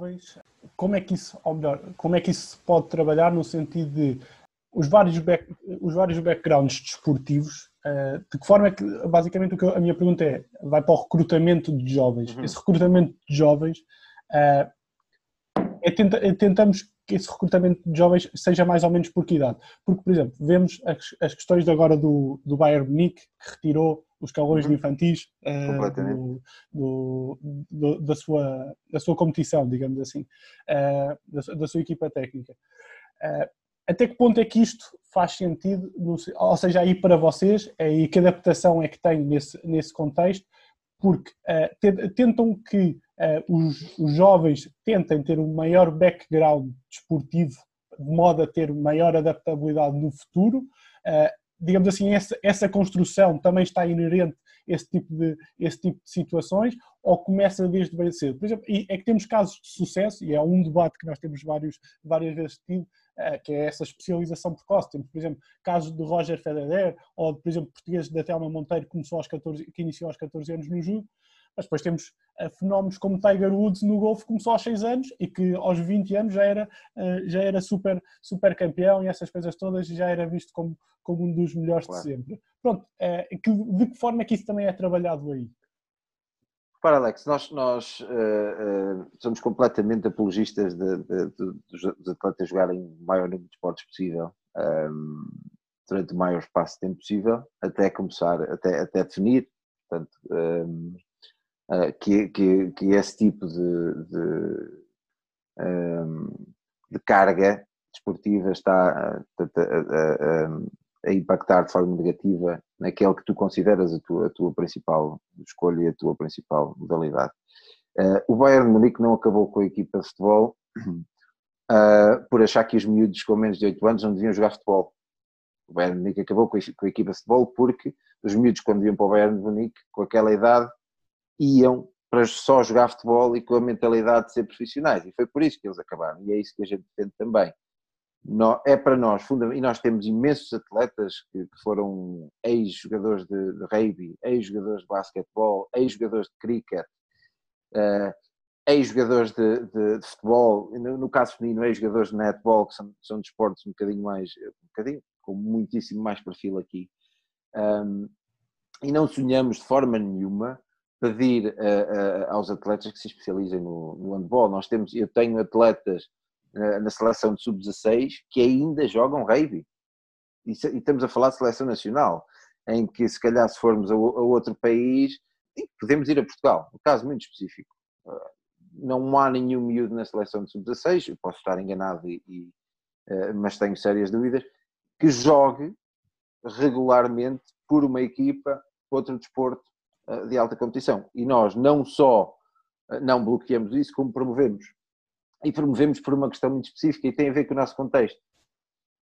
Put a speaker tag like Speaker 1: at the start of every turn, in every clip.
Speaker 1: jovens, como é que isso, ou melhor, como é que isso se pode trabalhar no sentido de os vários, back, os vários backgrounds desportivos, uh, de que forma é que, basicamente, o que eu, a minha pergunta é, vai para o recrutamento de jovens. Uhum. Esse recrutamento de jovens, uh, é tenta, é, tentamos que esse recrutamento de jovens seja mais ou menos por que idade? Porque, por exemplo, vemos as, as questões de agora do, do Bayern Munique, que retirou os calões uhum. infantis uh, do, do, do, da, sua, da sua competição, digamos assim, uh, da, da, sua equipa técnica. Uh, até que ponto é que isto faz sentido, no, ou seja, aí para vocês, e que adaptação é que tem nesse, nesse contexto, porque tentam que os, os jovens tentem ter um maior background desportivo de modo a ter maior adaptabilidade no futuro, digamos assim, essa, essa construção também está inerente esse tipo de, esse tipo de situações ou começa desde bem cedo? Por exemplo, é que temos casos de sucesso, e é um debate que nós temos vários, várias vezes tido, eh, que é essa especialização precoce. Temos, por exemplo, casos de Roger Federer ou, por exemplo, portugueses da Thelma Monteiro que, começou aos 14, que iniciou aos 14 anos no judo, mas depois temos uh, fenómenos como Tiger Woods no golfe, começou aos 6 anos e que aos 20 anos já era, uh, já era super, super campeão e essas coisas todas já era visto como, como um dos melhores claro. de sempre. Pronto, uh, que, de que forma é que isso também é trabalhado aí?
Speaker 2: Para Alex, nós, nós somos completamente apologistas de, de, de, dos atletas jogarem o maior número de esportes possível. Um, ehm, durante o maior espaço de tempo possível, até começar, até, até definir. Portanto, um, ehm, uh, que, que, que, esse tipo de, de, um, de carga desportiva está a, a, a, a, impactar de forma negativa naquele que tu consideras a tua, tua principal escolha e a tua principal modalidade. Uh, o Bayern de Munique não acabou com a equipa de futebol uh, por achar que os miúdos com menos de 8 anos não deviam jogar futebol. O Bayern de Munique acabou com a, com a equipa de futebol porque os miúdos quando iam para o Bayern de Munique com aquela idade iam para só jogar futebol e com a mentalidade de ser profissionais. E foi por isso que eles acabaram. E é isso que a gente defende também. É para nós, e nós temos imensos atletas que foram ex-jogadores de, rugby, ex-jogadores de basquetebol, ex-jogadores de cricket, uh, ex-jogadores de, de, de, futebol, no, caso feminino, ex-jogadores de netball, que são, são desportos um bocadinho mais, um bocadinho, com muitíssimo mais perfil aqui. E não sonhamos de forma nenhuma pedir uh, uh, aos atletas que se especializem no, no handball. Nós temos, eu tenho atletas uh, na seleção de sub-16 que ainda jogam rugby. E, e, estamos a falar de seleção nacional, em que se calhar se formos a, a outro país, podemos ir a Portugal, um caso muito específico. não há nenhum miúdo na seleção de sub-16, posso estar enganado, e, e mas tenho sérias dúvidas, que jogue regularmente por uma equipa, outro desporto de alta competição. E nós não só eh, não bloqueamos isso, como promovemos. E promovemos por uma questão muito específica e tem a ver com o nosso contexto.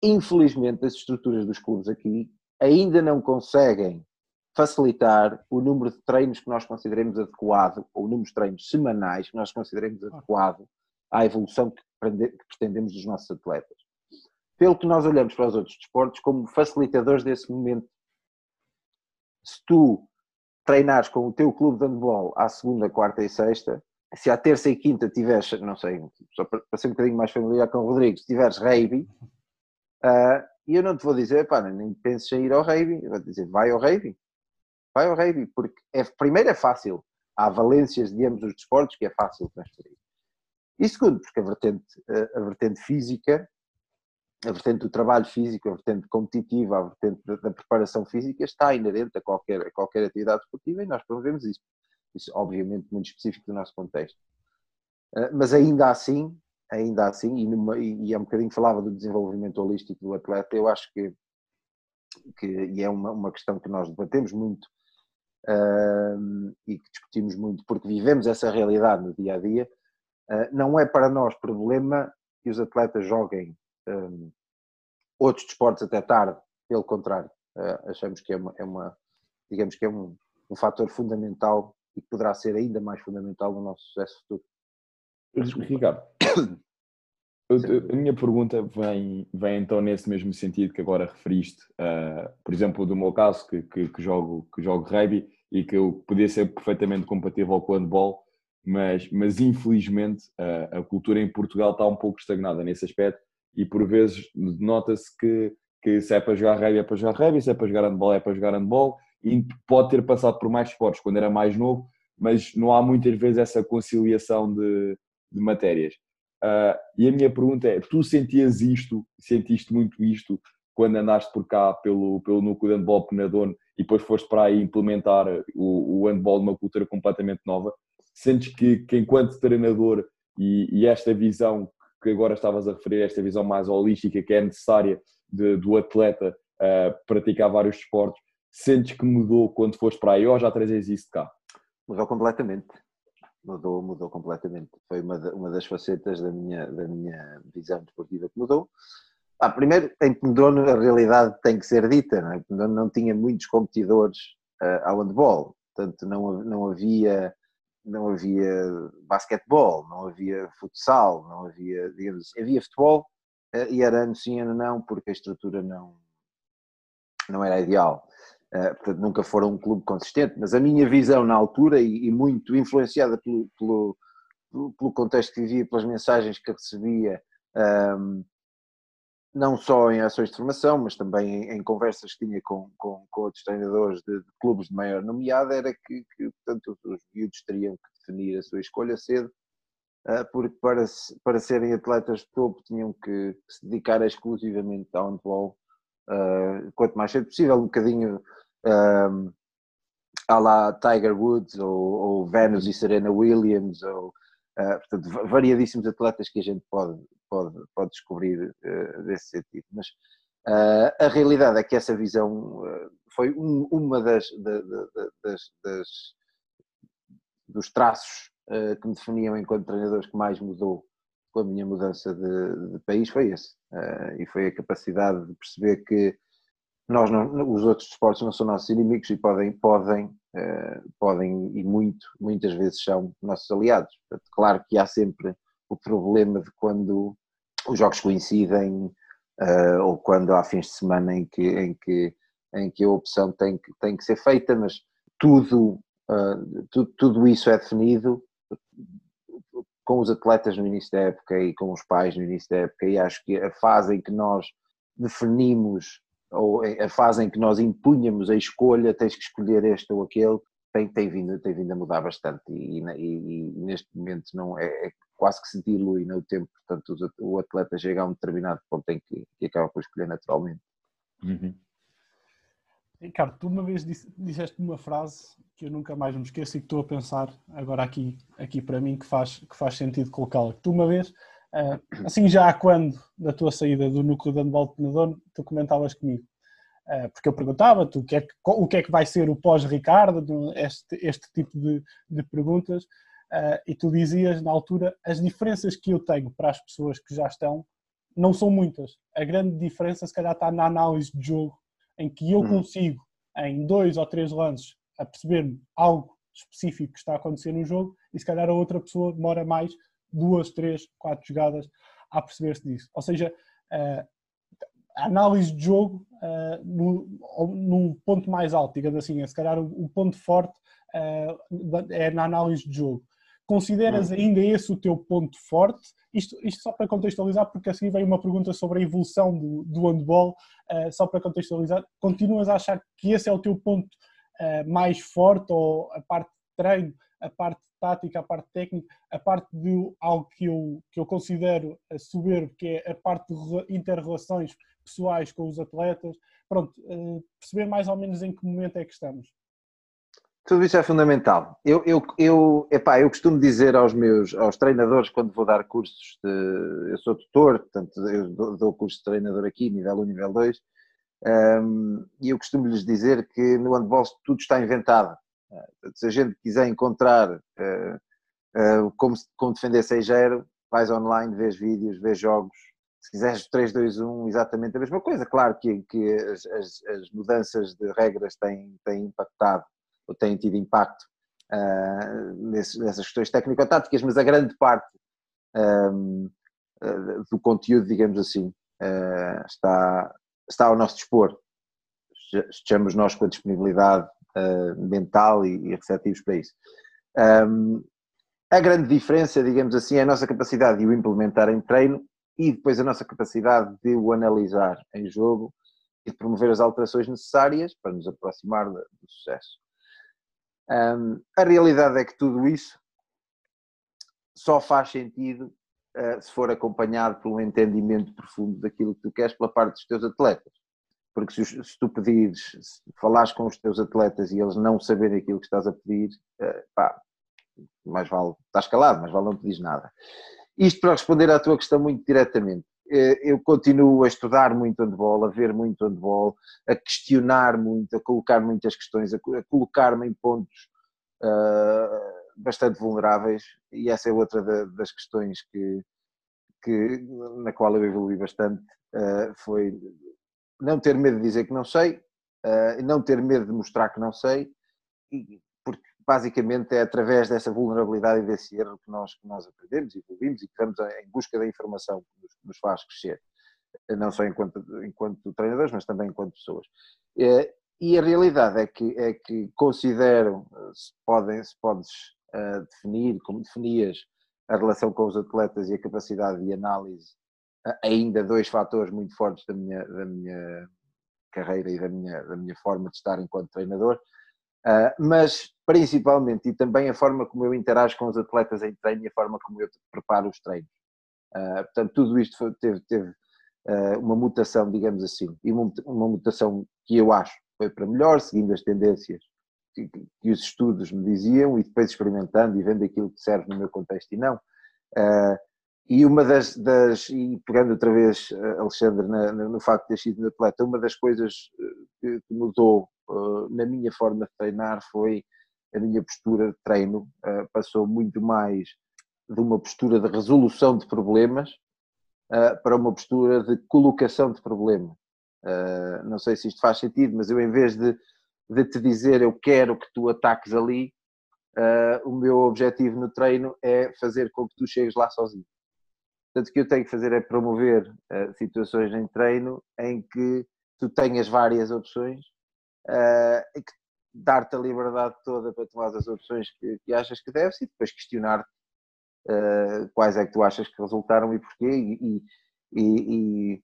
Speaker 2: Infelizmente, as estruturas dos clubes aqui ainda não conseguem facilitar o número de treinos que nós consideremos adequado, ou o número de treinos semanais que nós consideremos adequado à evolução que pretendemos dos nossos atletas. Pelo que nós olhamos para os outros desportos como facilitadores desse momento. Se tu treinares com o teu clube de handball à segunda, quarta e sexta, se à terça e quinta tiveres, não sei, só para ser um bocadinho mais familiar com o Rodrigo, se tiveres rave, uh, e eu não te vou dizer, pá, nem penses em ir ao rave, eu vou dizer, vai ao rave, vai ao rave, porque é, primeiro é fácil, há valências de ambos os desportos que é fácil transferir. E segundo, porque a vertente, a vertente física a vertente do trabalho físico, a vertente competitiva, a vertente da, preparação física está inerente a qualquer, a qualquer atividade esportiva e nós promovemos isso. Isso, obviamente, muito específico do nosso contexto. Uh, mas ainda assim, ainda assim, e, numa, e, é um bocadinho falava do desenvolvimento holístico do atleta, eu acho que, que e é uma, uma questão que nós debatemos muito uh, e que discutimos muito, porque vivemos essa realidade no dia a dia, uh, não é para nós problema que os atletas joguem um, outros desportos até tarde, pelo contrário, uh, achamos que é uma, é uma, digamos que é um, um fator fundamental e que poderá ser ainda mais fundamental no nosso sucesso futuro.
Speaker 3: Ricardo, a minha pergunta vem, vem então nesse mesmo sentido que agora referiste, uh, por exemplo, do meu caso, que, que, que, jogo, que jogo rugby e que eu podia ser perfeitamente compatível com o handball, mas, mas infelizmente a, a cultura em Portugal está um pouco estagnada nesse aspecto e por vezes nota-se que, que se é para jogar rugby é para jogar rugby, se é para jogar handball é para jogar handball e pode ter passado por mais esportes quando era mais novo, mas não há muitas vezes essa conciliação de, de matérias. Uh, e a minha pergunta é: tu sentias isto, sentiste muito isto quando andaste por cá pelo, pelo núcleo de handball Penadone e depois foste para aí implementar o, o handball numa cultura completamente nova? Sentes que, que enquanto treinador e, e, esta visão que agora estavas a referir, esta visão mais holística que é necessária de, do atleta uh, praticar vários esportes, sentes que mudou quando foste para aí ou já trazes isso de cá?
Speaker 2: Mudou completamente mudou, mudou completamente. Foi uma, uma das facetas da minha, da minha visão desportiva que mudou. Ah, primeiro, em Pendono a realidade tem que ser dita, não é? Não tinha muitos competidores uh, ao handball, portanto não, não havia não havia basquetebol, não havia futsal, não havia, digamos havia futebol uh, e era ano sim, ano não, porque a estrutura não, não era ideal. Uh, portanto, nunca foram um clube consistente, mas a minha visão na altura, e, muito influenciada pelo, pelo, pelo, contexto que vivia, pelas mensagens que recebia, ehm, não só em ações de formação, mas também em, em conversas que tinha com, com, com outros treinadores de, de, clubes de maior nomeada, era que, que portanto, os miúdos teriam que definir a sua escolha cedo, uh, porque para, para serem atletas de topo tinham que, se dedicar exclusivamente ao handball uh, quanto mais cedo possível, um bocadinho um, à la Tiger Woods ou, ou Venus e Serena Williams, ou, portanto, variadíssimos atletas que a gente pode, pode, pode descobrir uh, desse sentido. Mas uh, a realidade é que essa visão foi um, uma das, das, das, dos traços que me definiam enquanto treinadores que mais mudou com a minha mudança de, de país foi esse. e foi a capacidade de perceber que nós não, os outros esportes não são nossos inimigos e podem, podem, uh, podem e muito, muitas vezes são nossos aliados. Portanto, claro que há sempre o problema de quando os jogos coincidem uh, ou quando há fins de semana em que, em que, em que a opção tem que, tem que ser feita, mas tudo, uh, tudo, tudo isso é definido com os atletas no início da época e com os pais no início da época e acho que a fase em que nós definimos ou a fase em que nós impunhamos a escolha, tens que escolher este ou aquele, tem, tem, vindo, tem vindo a mudar bastante e, e, e neste momento não é, é, quase que se dilui no tempo, portanto o atleta chega a um determinado ponto em que, que acaba por escolher naturalmente.
Speaker 1: Uhum. Ricardo, tu uma vez disseste uma frase que eu nunca mais me esqueço e que estou a pensar agora aqui, aqui para mim que faz, que faz sentido colocá-la. Tu uma vez Uh, assim, já há quando, da tua saída do núcleo de handball de Penador, tu comentavas comigo, uh, porque eu perguntava-te o, que é que, o que é que vai ser o pós-Ricardo, este, este tipo de, de perguntas, uh, e tu dizias na altura, as diferenças que eu tenho para as pessoas que já estão não são muitas. A grande diferença, se calhar, está na análise de jogo, em que eu hum. consigo, em dois ou três lances, a perceber algo específico que está a acontecer no jogo, e se calhar a outra pessoa demora mais duas, três, quatro jogadas a perceber-se disso. Ou seja, eh, a análise de jogo uh, no, num ponto mais alto, digamos assim, é, se calhar o, ponto forte uh, é na análise de jogo. Consideras hum. ainda esse o teu ponto forte? Isto, isto só para contextualizar, porque assim veio uma pergunta sobre a evolução do, do handball, uh, só para contextualizar. Continuas a achar que esse é o teu ponto mais forte, ou a parte de treino, a parte tática, a parte técnica, a parte de algo que eu, que eu considero soberbo, que é a parte de inter-relações pessoais com os atletas. Pronto, eh, perceber mais ou menos em que momento é que estamos.
Speaker 2: Tudo isso é fundamental. Eu, eu, eu, epá, eu costumo dizer aos meus aos treinadores quando vou dar cursos de. Eu sou tutor, portanto, eu dou, curso de treinador aqui, nível 1, nível 2, um, e eu costumo lhes dizer que no handball tudo está inventado. Se a gente quiser encontrar uh, uh, como, como defender 6-0, vais online, vês vídeos, vês jogos. Se quiseres 3-2-1, exatamente a mesma coisa. Claro que, que as, as, as, mudanças de regras têm, têm impactado, ou têm tido impacto uh, nessas questões técnico-táticas, mas a grande parte um, ehm, do conteúdo, digamos assim, está, está ao nosso dispor. Estejamos nós com a disponibilidade uh, mental e, e, receptivos para isso. Um, A grande diferença, digamos assim, é a nossa capacidade de o implementar em treino e depois a nossa capacidade de o analisar em jogo e de promover as alterações necessárias para nos aproximar do sucesso. Um, a realidade é que tudo isso só faz sentido uh, se for acompanhado por um entendimento profundo daquilo que tu queres pela parte dos teus atletas. Porque se, se tu pedires, se falares com os teus atletas e eles não saberem aquilo que estás a pedir, uh, pá, mais vale, estás calado, mais vale não pedires nada. Isto para responder à tua questão muito diretamente. Eh, eu continuo a estudar muito handball, a ver muito handball, a questionar muito, a colocar muitas questões, a colocar-me em pontos uh, bastante vulneráveis e essa é outra das questões que, que, na qual eu evolui bastante, uh, foi não ter medo de dizer que não sei, uh, não ter medo de mostrar que não sei, porque basicamente é através dessa vulnerabilidade e desse erro que nós, que nós aprendemos, evoluímos e que vamos em busca da informação que nos, nos faz crescer, não só enquanto, enquanto treinadores, mas também enquanto pessoas. Eh, e a realidade é que, é que considero, se, podem, se podes uh, definir, como definias, a relação com os atletas e a capacidade de análise, uh, ainda dois fatores muito fortes da minha, da minha carreira e da minha, da minha forma de estar enquanto treinador, Uh, mas principalmente e também a forma como eu interajo com os atletas em treino e a forma como eu preparo os treinos. Uh, portanto, tudo isto teve, teve uh, uma mutação, digamos assim, e uma, mutação que eu acho foi para melhor, seguindo as tendências que, que, os estudos me diziam e depois experimentando e vendo aquilo que serve no meu contexto e não. E uma das, das, e pegando outra vez, Alexandre, na, no facto de ter sido atleta, uma das coisas que, que mudou uh, na minha forma de treinar foi a minha postura de treino uh, passou muito mais de uma postura de resolução de problemas uh, para uma postura de colocação de problema. não sei se isto faz sentido, mas eu em vez de, de te dizer eu quero que tu ataques ali, o meu objetivo no treino é fazer com que tu chegues lá sozinho. Portanto, o que eu tenho que fazer é promover situações em treino em que tu tenhas várias opções uh, e que dar-te a liberdade toda para tomar as opções que, que achas que deves e depois questionar-te uh, quais é que tu achas que resultaram e porquê e, e, e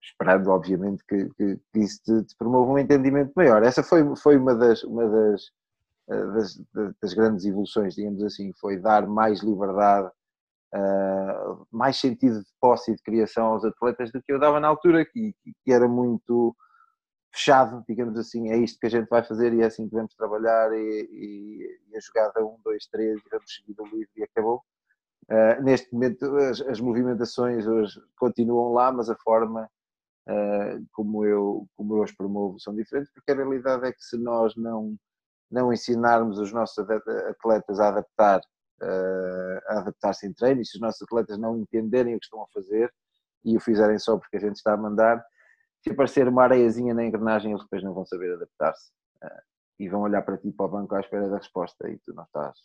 Speaker 2: esperando obviamente que, que, que isso te, te, promova um entendimento maior. Essa foi, foi uma, das, uma das, das, das grandes evoluções, digamos assim, foi dar mais liberdade Uh, mais sentido de posse e de criação aos atletas do que eu dava na altura, que, que, era muito fechado, digamos assim, é isto que a gente vai fazer e é assim que vamos trabalhar e, e, e a jogada 1, 2, 3 e vamos seguir o livro e acabou. Uh, neste momento as, as, movimentações hoje continuam lá, mas a forma uh, como, eu, como eu as promovo são diferentes, porque a realidade é que se nós não, não ensinarmos os nossos atletas a adaptar a adaptar-se em treino e se os nossos atletas não entenderem o que estão a fazer e o fizerem só porque a gente está a mandar, se aparecer uma areiazinha na engrenagem, eles depois não vão saber adaptar-se. E vão olhar para ti para o banco à espera da resposta e tu não estás,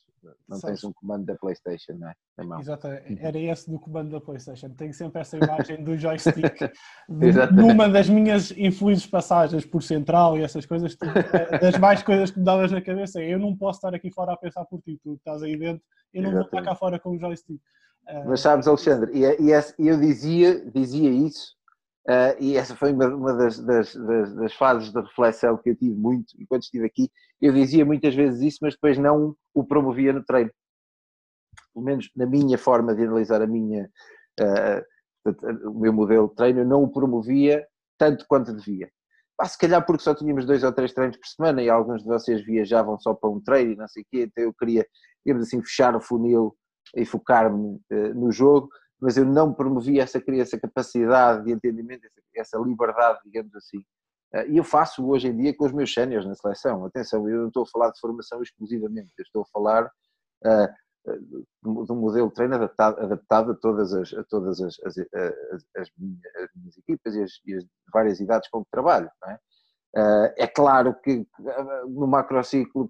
Speaker 2: não Sabes. tens um comando da Playstation, não é?
Speaker 1: Exato, era esse do comando da Playstation. Tenho sempre essa imagem do joystick numa das minhas infelizes passagens por central e essas coisas, eh, das mais coisas que me davas na cabeça. Eu não posso estar aqui fora a pensar por ti, tu estás aí dentro, eu não Exatamente. vou estar cá fora com o joystick.
Speaker 2: Mas sabes, Alexandre, e, e eu dizia, dizia isso Uh, e essa foi uma, uma das, das, das, das, fases de reflexão que eu tive muito enquanto estive aqui. Eu dizia muitas vezes isso, mas depois não o promovia no treino. Pelo menos na minha forma de analisar a minha, uh, o meu modelo de treino, eu não o promovia tanto quanto devia. Ah, se calhar porque só tínhamos dois ou três treinos por semana e alguns de vocês viajavam só para um treino e não sei o quê, então eu queria, digamos assim, fechar o funil e focar-me uh, no jogo mas eu não promovia essa, essa capacidade de entendimento, essa, essa liberdade, digamos assim. Eh, e eu faço hoje em dia com os meus séniores na seleção. Atenção, eu não estou a falar de formação exclusivamente, eu estou a falar uh, de um modelo de treino adaptado, adaptado a todas as, a todas as, as, as, as, minhas, as minhas, equipas e as, e as, várias idades com que trabalho. É? É? claro que no macrociclo,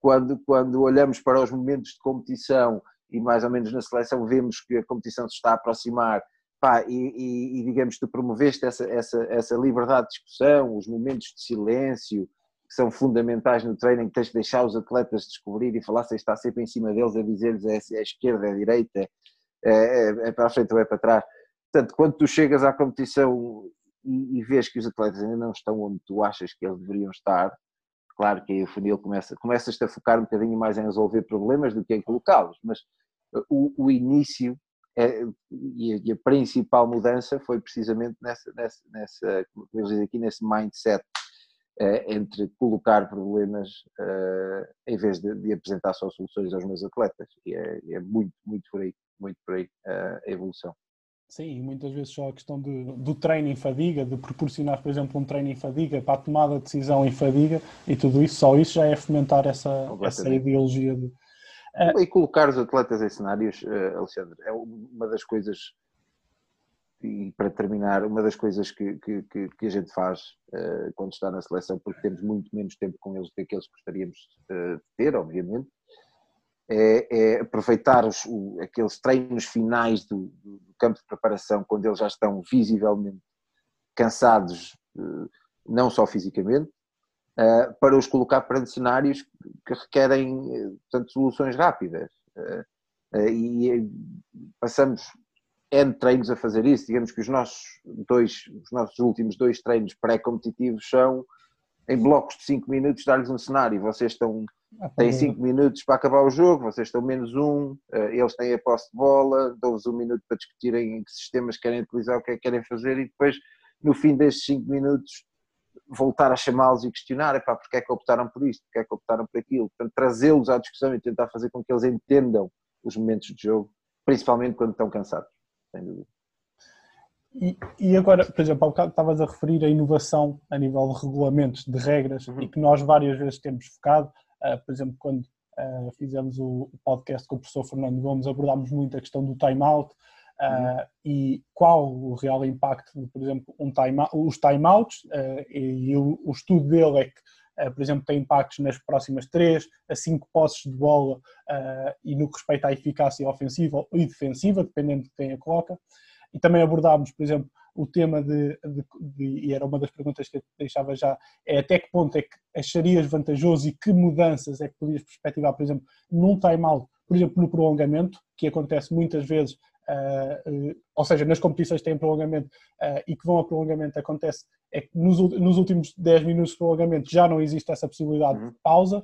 Speaker 2: quando, quando olhamos para os momentos de competição e mais ou menos na seleção vemos que a competição se está a aproximar pá, e, e, e, digamos tu promoveste essa, essa, essa liberdade de discussão, os momentos de silêncio que são fundamentais no treino, que tens de deixar os atletas descobrir e falar, se está sempre em cima deles a dizer-lhes é, é esquerda, é direita, é, é, é, para a frente ou é para trás. Portanto, quando tu chegas à competição e, e vês que os atletas ainda não estão onde tu achas que eles deveriam estar, claro que aí o funil começa, começas-te a focar um bocadinho mais em resolver problemas do que em colocá-los, mas o, o início é, e, a, e, a, principal mudança foi precisamente nessa, nessa, nessa como eu digo aqui, nesse mindset é, entre colocar problemas uh, em vez de, de, apresentar só soluções aos meus atletas. E é, é muito, muito por aí, muito por aí a evolução.
Speaker 1: Sim, e muitas vezes só a questão de, do treino em fadiga, de proporcionar, por exemplo, um treino em fadiga para a tomada de decisão em fadiga e tudo isso, só isso já é fomentar essa, essa ideologia de,
Speaker 2: Uh, e colocar os atletas em cenários, uh, Alexandre, é uma das coisas, e para terminar, uma das coisas que, que, que, a gente faz uh, quando está na seleção, porque temos muito menos tempo com eles do que aqueles que gostaríamos de ter, obviamente, é, é aproveitar os, o, aqueles treinos finais do, do, campo de preparação, quando eles já estão visivelmente cansados, não só fisicamente, uh, para os colocar perante cenários que requerem eh, portanto, soluções rápidas. E passamos N treinos a fazer isso. Digamos que os nossos dois, os nossos últimos dois treinos pré-competitivos são em blocos de 5 minutos dar-lhes um cenário. Vocês estão ah, têm 5 minutos para acabar o jogo, vocês estão menos um, eles têm a posse de bola, dão-vos um minuto para discutirem que sistemas querem utilizar, o que é que querem fazer e depois no fim destes 5 minutos voltar a chamá-los e questionar, epá, porque é que optaram por isto, porque é que optaram por aquilo, portanto trazê-los à discussão e tentar fazer com que eles entendam os momentos de jogo, principalmente quando estão cansados, sem dúvida.
Speaker 1: E, e agora, por exemplo, há bocado estavas a referir a inovação a nível de regulamentos, de regras, uhum. e que nós várias vezes temos focado, por exemplo, quando uh, fizemos o, podcast com o professor Fernando Gomes, abordámos muito a questão do time-out, Uh, e qual o real impacto de, por exemplo, um time, os timeouts, uh, e, o, o, estudo dele é que, uh, por exemplo, tem impactos nas próximas 3 a 5 posses de bola e no que respeita à eficácia ofensiva e defensiva, dependendo de quem a coloca. E também abordámos, por exemplo, o tema de, de, de, e era uma das perguntas que eu deixava já, é até que ponto é que acharias vantajoso e que mudanças é que podias perspectivar, por exemplo, num timeout, por exemplo, no prolongamento, que acontece muitas vezes Uh, ou seja, nas competições que têm prolongamento uh, e que vão a prolongamento, acontece é que nos, nos, últimos 10 minutos de prolongamento já não existe essa possibilidade uhum. de pausa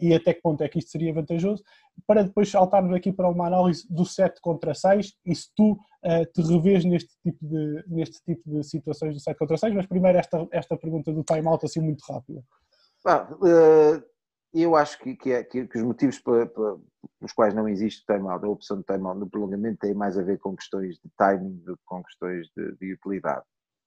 Speaker 1: e até que ponto é que isto seria vantajoso, para depois saltarmos aqui para uma análise do 7 contra 6 e se tu te revês neste tipo, de, neste tipo de situações do 7 contra 6, mas primeiro esta, esta pergunta do time-out assim muito rápida.
Speaker 2: Ah, eu acho que, que, é, que, que os motivos pelos quais não existe timeout, a opção de timeout no prolongamento tem mais a ver com questões de timing do que com questões de, de utilidade.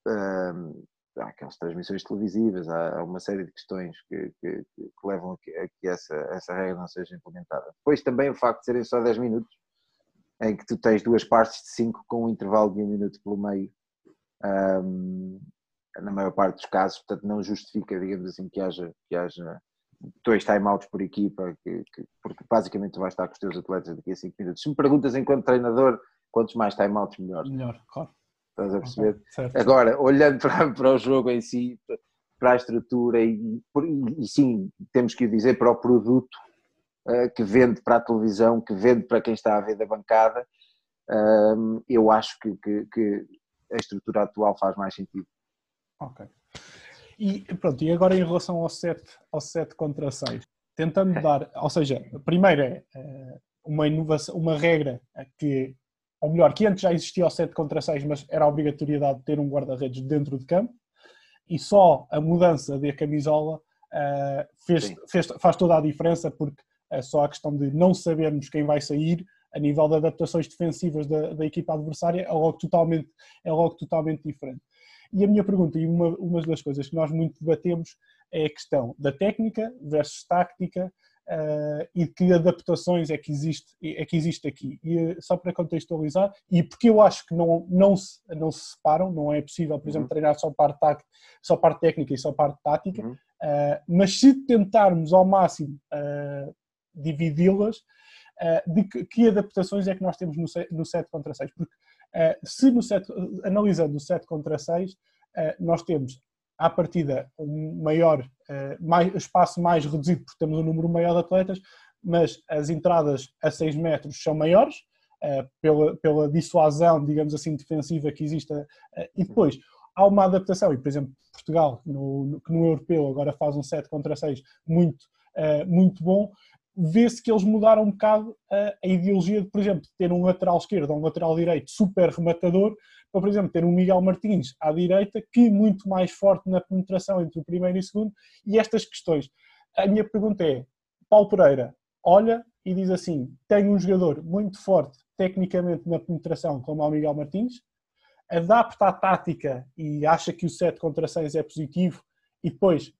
Speaker 2: Um, há aquelas transmissões televisivas, há, uma série de questões que, que, que levam a que, a que, essa, essa regra não seja implementada. Depois também o facto de serem só 10 minutos, em que tu tens duas partes de 5 com um intervalo de um minuto pelo meio, um, na maior parte dos casos, portanto não justifica, digamos assim, que haja, que haja dois timeouts por equipa, que, que, porque basicamente tu vais estar com os teus atletas daqui a 5 minutos. Se me perguntas enquanto treinador, quantos mais timeouts, melhor.
Speaker 1: Melhor, claro.
Speaker 2: Estás a perceber? Okay, Agora, olhando para, para o jogo em si, para a estrutura, e, e sim, temos que o dizer, para o produto uh, que vende para a televisão, que vende para quem está a ver da bancada, uh, eu acho que, que, que a estrutura atual faz mais sentido.
Speaker 1: Ok. E pronto, e agora em relação ao 7, ao 7 contra 6, tentando dar, ou seja, primeiro é eh, uma inovação, uma regra que, ou melhor, que antes já existia ao 7 contra 6, mas era a obrigatoriedade de ter um guarda-redes dentro de campo, e só a mudança da camisola uh, fez, fez, faz toda a diferença, porque é só a questão de não sabermos quem vai sair a nível de adaptações defensivas da, da equipa adversária é logo totalmente, é logo totalmente diferente. E a minha pergunta, e uma, uma das coisas que nós muito debatemos, é a questão da técnica versus tática uh, e de que adaptações é que existe, é que existe aqui. E uh, só para contextualizar, e porque eu acho que não, não, se, não se separam, não é possível, por exemplo, uhum. treinar só parte, só parte técnica e só parte tática, uhum. uh, mas se tentarmos ao máximo dividi-las, de que, que, adaptações é que nós temos no, no 7 contra 6? Porque eh, se no set, analisando o 7 contra 6, eh, nós temos à partida, um maior, uh, mais, espaço mais reduzido, porque temos um número maior de atletas, mas as entradas a 6 metros são maiores, uh, pela, pela dissuasão, digamos assim, defensiva que existe. Uh, e depois, há uma adaptação, e por exemplo, Portugal, no, no, no europeu, agora faz um 7 contra 6 muito, muito bom, vê-se que eles mudaram um bocado a, a, ideologia de, por exemplo, ter um lateral esquerdo ou um lateral direito super rematador, para, por exemplo, ter um Miguel Martins à direita, que muito mais forte na penetração entre o primeiro e o segundo, e estas questões. A minha pergunta é, Paulo Pereira olha e diz assim, tenho um jogador muito forte tecnicamente na penetração, como é o Miguel Martins, adapta a tática e acha que o 7 contra 6 é positivo, e depois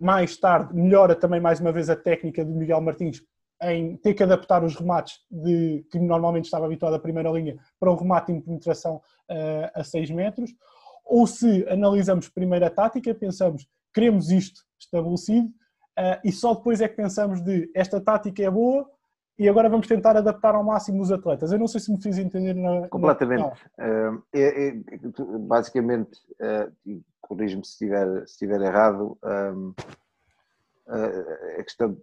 Speaker 1: mais tarde melhora também mais uma vez a técnica do Miguel Martins em ter que adaptar os remates de, que normalmente estava habituado à primeira linha para um remate em penetração uh, a 6 metros, ou se analisamos primeiro a tática, pensamos queremos isto estabelecido uh, e só depois é que pensamos de esta tática é boa e agora vamos tentar adaptar ao máximo os atletas. Eu não sei se me fiz entender na.
Speaker 2: Completamente. Na... É, é, basicamente, uh, corrijo-me se estiver, se estiver errado, um, a questão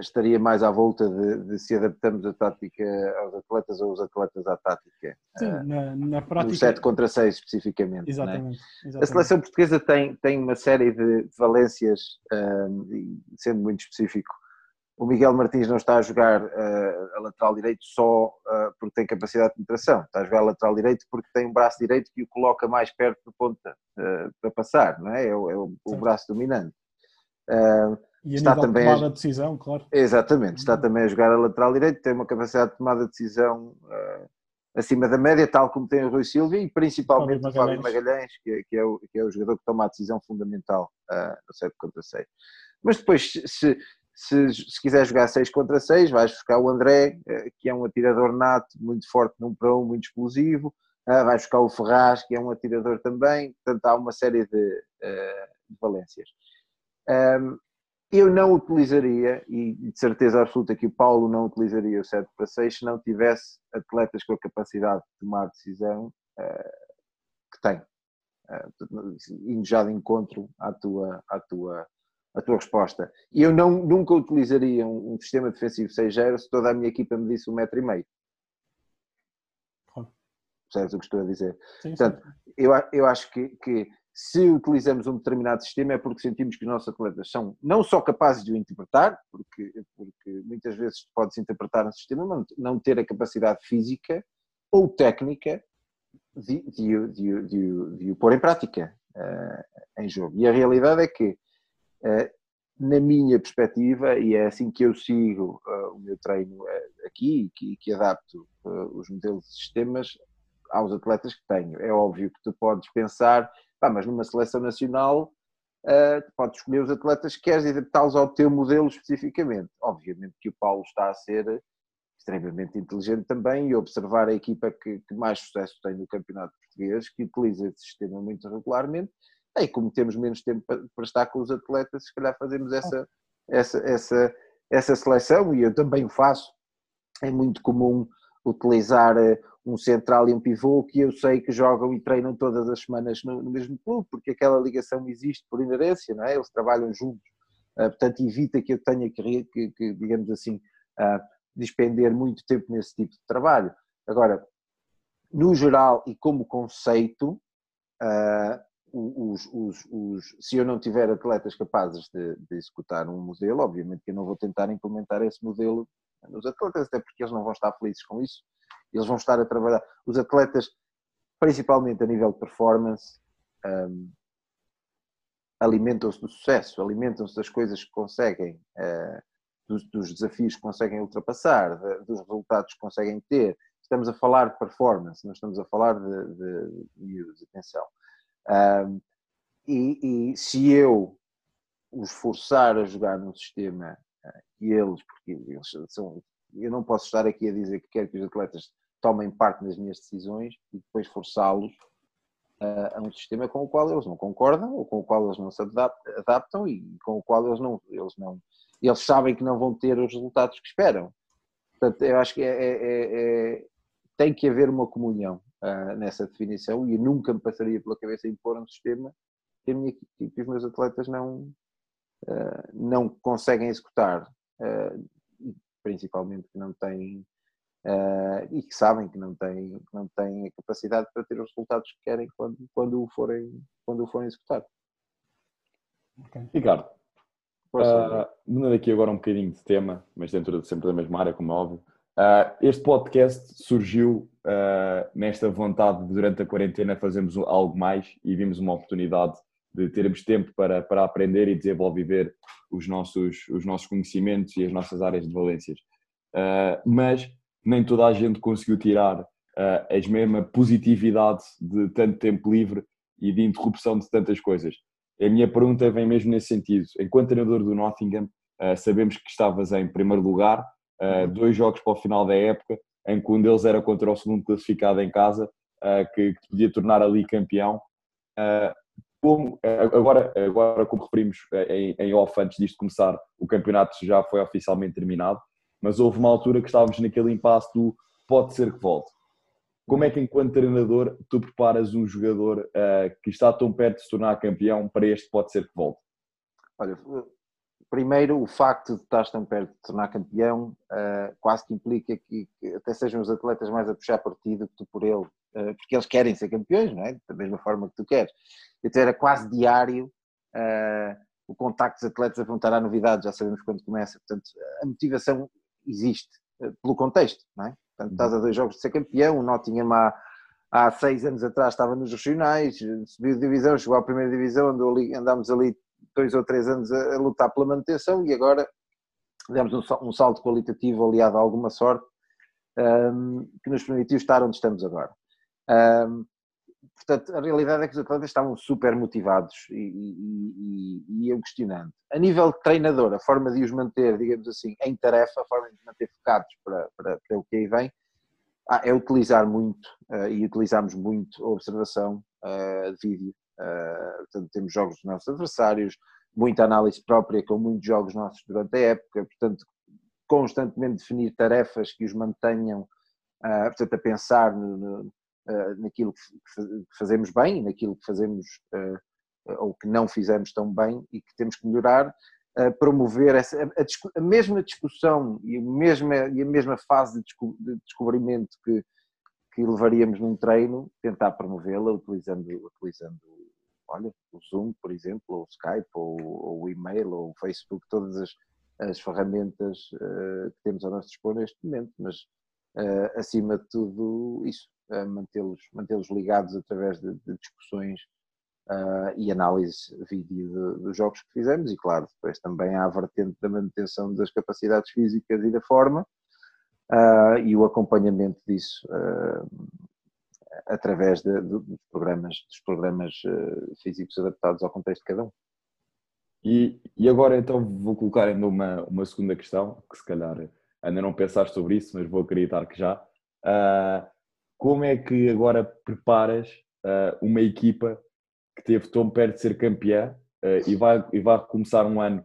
Speaker 2: estaria mais à volta de, de, se adaptamos a tática aos atletas ou os atletas à tática.
Speaker 1: Sim, uh, na, na prática.
Speaker 2: No 7 contra 6 especificamente.
Speaker 1: Exatamente,
Speaker 2: é? exatamente, A seleção portuguesa tem, tem uma série de valências, sendo muito específico. O Miguel Martins não está a jogar uh, a lateral direito só uh, porque tem capacidade de penetração, está a jogar a lateral direito porque tem um braço direito que o coloca mais perto da ponta para passar, não é? É o, é o, o braço dominante. Uh,
Speaker 1: e está também de tomada a... de decisão, claro.
Speaker 2: Exatamente, está também a jogar a lateral direito, tem uma capacidade de tomada de decisão uh, acima da média, tal como tem o Rui Silva e principalmente o Fábio Magalhães, que, é, que, é o, que é o jogador que toma a decisão fundamental uh, no 7 contra 6. Mas depois, se, se, se quiser jogar 6 contra 6, vais buscar o André, uh, que é um atirador nato, muito forte num para um, muito explosivo, uh, vais buscar o Ferraz, que é um atirador também, portanto há uma série de, de valências. Eu não utilizaria, e de certeza absoluta que o Paulo não utilizaria o 7 para 6 se não tivesse atletas com a capacidade de tomar decisão uh, que tem. Indo já de encontro à tua, à tua, à tua resposta. E eu não, nunca utilizaria um, um sistema defensivo 6-0 se toda a minha equipa me disse um metro e meio. Percebes o que estou a dizer? Sim, Portanto, sim. Eu, eu acho que, que se utilizamos um determinado sistema é porque sentimos que os nossos atletas são não só capazes de o interpretar, porque, porque muitas vezes pode-se interpretar um sistema, mas não ter a capacidade física ou técnica de, de, de, de, de o pôr em prática uh, em jogo. E a realidade é que, na minha perspectiva, e é assim que eu sigo uh, o meu treino aqui, que, que adapto os modelos de sistemas aos atletas que tenho. É óbvio que tu podes pensar Pá, mas numa seleção nacional podes escolher os atletas que queres e adaptá-los ao teu modelo especificamente. Obviamente que o Paulo está a ser extremamente inteligente também e observar a equipa que, que mais sucesso tem no campeonato português, que utiliza esse sistema muito regularmente, e como temos menos tempo para, estar com os atletas, se calhar fazemos essa, essa, essa, essa seleção, e eu também o faço. É muito comum utilizar eh, um central e um pivô que eu sei que jogam e treinam todas as semanas no, no mesmo clube, porque aquela ligação existe por inerência, não é? Eles trabalham juntos, uh, portanto evita que eu tenha que, que, que digamos assim, uh, despender muito tempo nesse tipo de trabalho. Agora, no geral e como conceito, uh, os, os, os, se eu não tiver atletas capazes de, de, executar um modelo, obviamente que eu não vou tentar implementar esse modelo nos atletas, até porque eles não vão estar felizes com isso, eles vão estar a trabalhar. Os atletas, principalmente a nível de performance, um, alimentam-se do sucesso, alimentam-se das coisas que conseguem, uh, dos, dos, desafios que conseguem ultrapassar, de, dos resultados que conseguem ter. Estamos a falar de performance, não estamos a falar de, de, de atenção. Um, e, e, se eu os forçar a jogar num sistema uh, e eles, porque eles são eu não posso estar aqui a dizer que quero que os atletas tomem parte nas minhas decisões e depois forçá-los a, a, um sistema com o qual eles não concordam ou com o qual eles não se adaptam e com o qual eles não, eles não eles sabem que não vão ter os resultados que esperam. Portanto, eu acho que é, é, é, é tem que haver uma comunhão uh, nessa definição e eu nunca me passaria pela cabeça impor um sistema que, a minha, que os meus atletas não, uh, não conseguem executar, uh, principalmente que não têm uh, e que sabem que não têm, que não têm a capacidade para ter os resultados que querem quando, quando, o, forem, quando o forem executar.
Speaker 3: Okay. Ricardo, uh, mudando aqui agora um bocadinho de tema, mas dentro de, sempre da mesma área, como é óbvio. Uh, este podcast surgiu uh, nesta vontade de, durante a quarentena, fazermos algo mais e vimos uma oportunidade de termos tempo para, para aprender e desenvolver os nossos, os nossos conhecimentos e as nossas áreas de valências. Uh, mas nem toda a gente conseguiu tirar uh, a mesma positividade de tanto tempo livre e de interrupção de tantas coisas. A minha pergunta vem mesmo nesse sentido. Enquanto treinador do Nottingham, sabemos que estavas em primeiro lugar, uh, dois jogos para o final da época, em que um deles era contra o segundo classificado em casa, uh, que, que podia tornar ali campeão. como, agora, agora, como referimos em, em off antes disto começar, o campeonato já foi oficialmente terminado, mas houve uma altura que estávamos naquele impasse do pode ser que volte. Como é que, enquanto treinador, tu preparas um jogador uh, que está tão perto de se tornar campeão para este pode ser que volte?
Speaker 2: Olha, primeiro, o facto de estar tão perto de tornar campeão uh, quase que implica que, que, até sejam os atletas mais a puxar partido que tu por ele, uh, porque eles querem ser campeões, não é? Da mesma forma que tu queres. Então era quase diário o contacto dos atletas a perguntar a novidades, já sabemos quando começa. Portanto, a motivação existe pelo contexto, não é? Portanto, estás a dois jogos de ser campeão, o Nottingham há, há seis anos atrás estava nos regionais, subiu de divisão, chegou à primeira divisão, ali, andámos ali dois ou três anos a, a lutar pela manutenção e agora demos um, um salto qualitativo aliado a alguma sorte um, que nos permitiu estar onde estamos agora. Um, portanto, a realidade é que os atletas estavam super motivados e, e, e, e eu questionando. A nível de treinador, a forma de os manter, digamos assim, em tarefa, a forma de os manter focados para, para, para o que aí vem, ah, é utilizar muito uh, e utilizamos muito a observação uh, de vídeo. Uh, portanto, temos jogos dos nossos adversários, muita análise própria com muitos jogos nossos durante a época, portanto, constantemente definir tarefas que os mantenham, portanto, a pensar no, no, eh, naquilo que fazemos bem, naquilo que fazemos ou que não fizemos tão bem e que temos que melhorar, promover essa, a, a, mesma discussão e a mesma, e a mesma fase de, descobrimento que, que levaríamos num treino, tentar promovê-la utilizando, utilizando olha, o Zoom, por exemplo, ou o Skype, ou, ou o e-mail, ou o Facebook, todas as, as ferramentas uh, que temos ao nosso dispor neste momento, mas uh, acima de tudo isso, mantê-los mantê ligados através de, de discussões uh, e análise vídeo de, dos jogos que fizemos e claro, depois também há a vertente da manutenção das capacidades físicas e da forma uh, e o acompanhamento disso uh, através de, de, dos programas, dos programas físicos adaptados ao contexto de cada um.
Speaker 3: E, e agora então vou colocar ainda uma, uma segunda questão, que se calhar ainda não pensaste sobre isso, mas vou acreditar que já. Uh, como é que agora preparas uh, uma equipa que teve tão perto de ser campeã uh, e, vai, e vai começar um ano,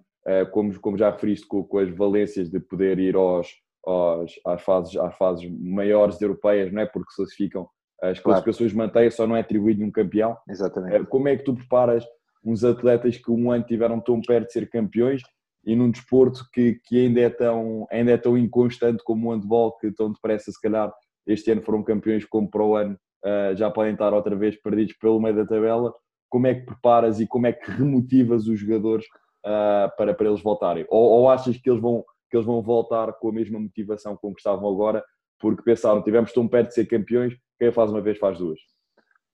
Speaker 3: como, como já referiste, com, com, as valências de poder ir aos, aos, às, fases, às fases maiores europeias, não é? Porque se classificam as claro. classificações mantêm, só não é atribuído nenhum campeão.
Speaker 2: Exatamente.
Speaker 3: como é que tu preparas uns atletas que um ano tiveram tão perto de ser campeões e num desporto que, que ainda, é tão, ainda é tão inconstante como o handball, que tão depressa se calhar este ano foram campeões, como para o ano uh, já podem estar outra vez perdidos pelo meio da tabela. Como é que preparas e como é que remotivas os jogadores uh, para, para eles voltarem? Ou, ou, achas que eles, vão, que eles vão voltar com a mesma motivação com que estavam agora, porque pensaram, tivemos tão perto de ser campeões, quem faz uma vez faz duas?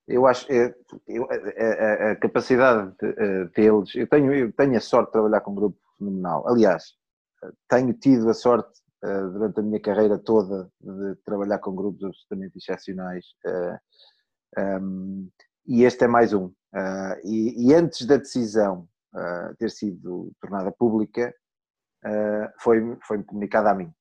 Speaker 2: Eu acho é, eu, a, a, a, capacidade de, deles, eu tenho, eu tenho a sorte de trabalhar com um grupo fenomenal. Aliás, tenho tido a sorte uh, durante a minha carreira toda de trabalhar com grupos absolutamente excepcionais. Eh, ehm, e este é mais um. Uh, e, antes da decisão ter sido tornada pública, foi, foi comunicada a mim.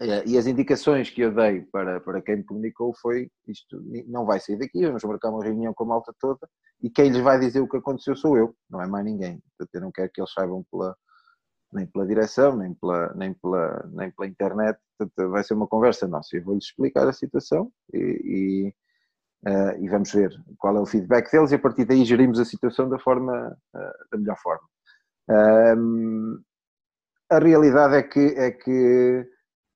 Speaker 2: E as indicações que eu dei para, para quem me comunicou foi isto não vai sair daqui, vamos marcar uma reunião com a malta toda e quem lhes vai dizer o que aconteceu sou eu, não é mais ninguém. Portanto, eu não quero que eles saibam pela, nem pela direção, nem pela, nem pela, nem pela internet. Portanto, vai ser uma conversa nossa. Eu vou-lhes explicar a situação e, uh, e vamos ver qual é o feedback deles e a partir daí gerimos a situação da forma, uh, da melhor forma. A realidade é que, é que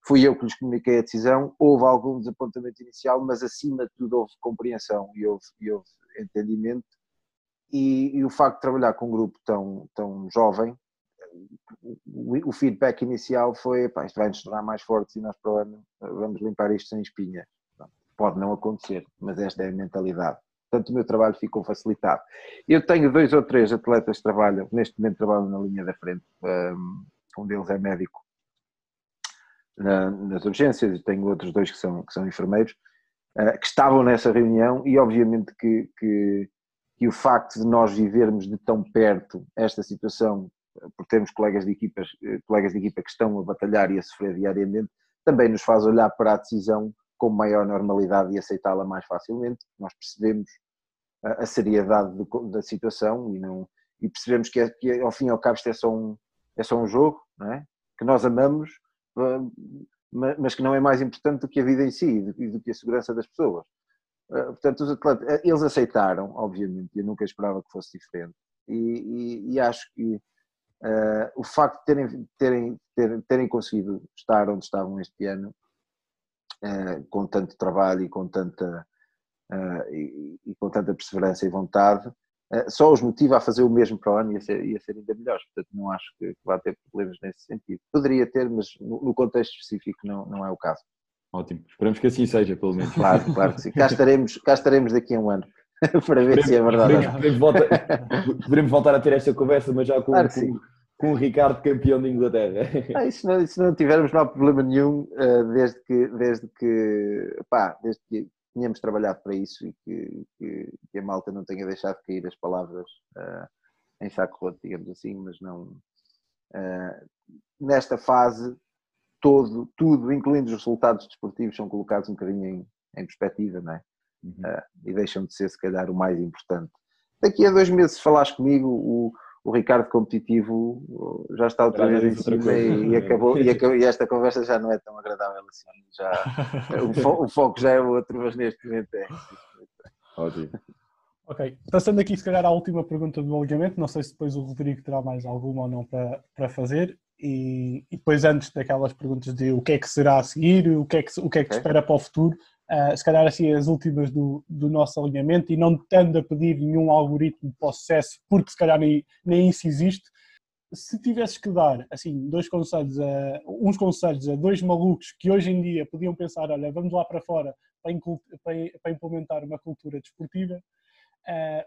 Speaker 2: fui eu que lhes comuniquei a decisão, houve algum desapontamento inicial, mas acima de tudo houve compreensão e houve, e houve entendimento e, e, o facto de trabalhar com um grupo tão, tão jovem, o, o feedback inicial foi, pá, isto vai nos tornar mais fortes e nós para o ano vamos limpar isto sem espinha. Pode não acontecer, mas esta é a mentalidade. Portanto, o meu trabalho ficou facilitado. Eu tenho dois ou três atletas que trabalham, neste momento trabalham na linha da frente. Um deles é médico nas urgências e tenho outros dois que são, que são enfermeiros, ah, que estavam nessa reunião e obviamente que, que, que o facto de nós vivermos de tão perto esta situação, por termos colegas de, equipas, eh, colegas de equipa que estão a batalhar e a sofrer diariamente, também nos faz olhar para a decisão com maior normalidade e aceitá-la mais facilmente. Nós percebemos a, a seriedade do, da situação e, não, e percebemos que, é, que, ao fim e ao cabo isto é só um, é só um jogo, é? que nós amamos, mas que não é mais importante do que a vida em si e do que a segurança das pessoas. Ah, portanto, os atletas, ah, eles aceitaram, obviamente, eu nunca esperava que fosse diferente. E, e, e acho que uh, o facto de terem, terem, terem, terem, conseguido estar onde estavam este ano, uh, com tanto trabalho e com tanta, uh, e, e, com tanta perseverança e vontade, só os motiva a fazer o mesmo para o ano e a ser, e a ser ainda melhores. Portanto, não acho que vá ter problemas nesse sentido. Poderia ter, mas no, contexto específico não, não é o caso.
Speaker 3: Ótimo. Esperamos que assim seja, pelo menos.
Speaker 2: Claro, claro que sim. Cá estaremos, cá estaremos daqui a um ano para ver se é verdade.
Speaker 3: Poderemos, voltar, poderemos, voltar, a ter esta conversa, mas já com, claro com, com, o Ricardo campeão de Inglaterra.
Speaker 2: Ah, se, não, se não tivermos, não há problema nenhum, uh, desde que, desde que, pá, desde que tínhamos trabalhado para isso e que, que, que, a malta não tenha deixado de cair as palavras uh, em saco roto, digamos assim, mas não. Uh, nesta fase, todo, tudo, incluindo os resultados desportivos, são colocados um bocadinho em, em perspectiva, não é? Uhum. Uh, e deixam de ser, se calhar, o mais importante. Daqui a dois meses, se falares comigo, o, o Ricardo competitivo já está outra vez em cima e, e, acabou, e, acabou, e, esta conversa já não é tão agradável assim. Já, o, fo, o, foco já é outro, mas neste momento é.
Speaker 3: Ótimo.
Speaker 1: Ok, passando aqui se calhar à última pergunta do alinhamento, não sei se depois o Rodrigo terá mais alguma ou não para, para fazer, e, e depois antes daquelas perguntas de o que é que será a seguir, o que é que, o que, é que okay. espera para o futuro, uh, se calhar assim as últimas do, do nosso alinhamento e não tendo a pedir nenhum algoritmo para o sucesso, porque se calhar nem, nem isso existe, se tivesses que dar assim dois conselhos a, uns conselhos a dois malucos que hoje em dia podiam pensar, olha, vamos lá para fora para, para, para implementar uma cultura desportiva, uh,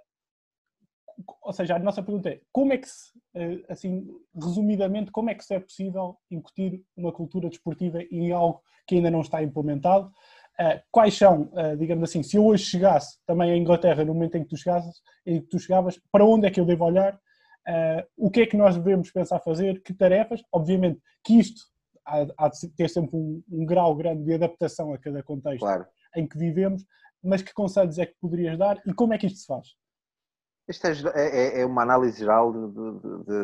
Speaker 1: ou seja, a nossa pergunta é como é que se, uh, assim, resumidamente, como é que se é possível incutir uma cultura desportiva em algo que ainda não está implementado? Uh, quais são, uh, digamos assim, se eu hoje chegasse também à Inglaterra no momento em que tu chegasses, em que tu chegavas, para onde é que eu devo olhar? Uh, o que é que nós devemos pensar fazer? Que tarefas? Obviamente que isto há, há de ter sempre um, um, grau grande de adaptação a cada contexto claro. em que vivemos, mas que conselhos é que poderias dar e como é que isto se faz?
Speaker 2: Isto é, é, é uma análise geral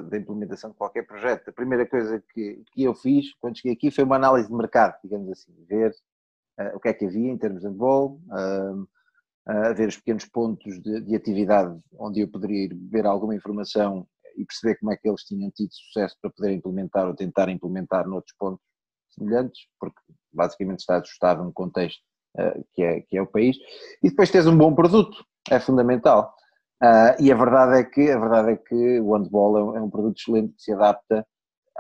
Speaker 2: da implementação de qualquer projeto. A primeira coisa que, que eu fiz quando cheguei aqui foi uma análise de mercado, digamos assim, ver o que é que havia em termos de handball, uh, uh, ver os pequenos pontos de, de, atividade onde eu poderia ir ver alguma informação e perceber como é que eles tinham tido sucesso para poder implementar ou tentar implementar noutros pontos semelhantes, porque basicamente está ajustado no contexto que, é, que é o país, e depois tens um bom produto, é fundamental. Uh, e a verdade é que a verdade é que o handball é um, é um produto excelente que se adapta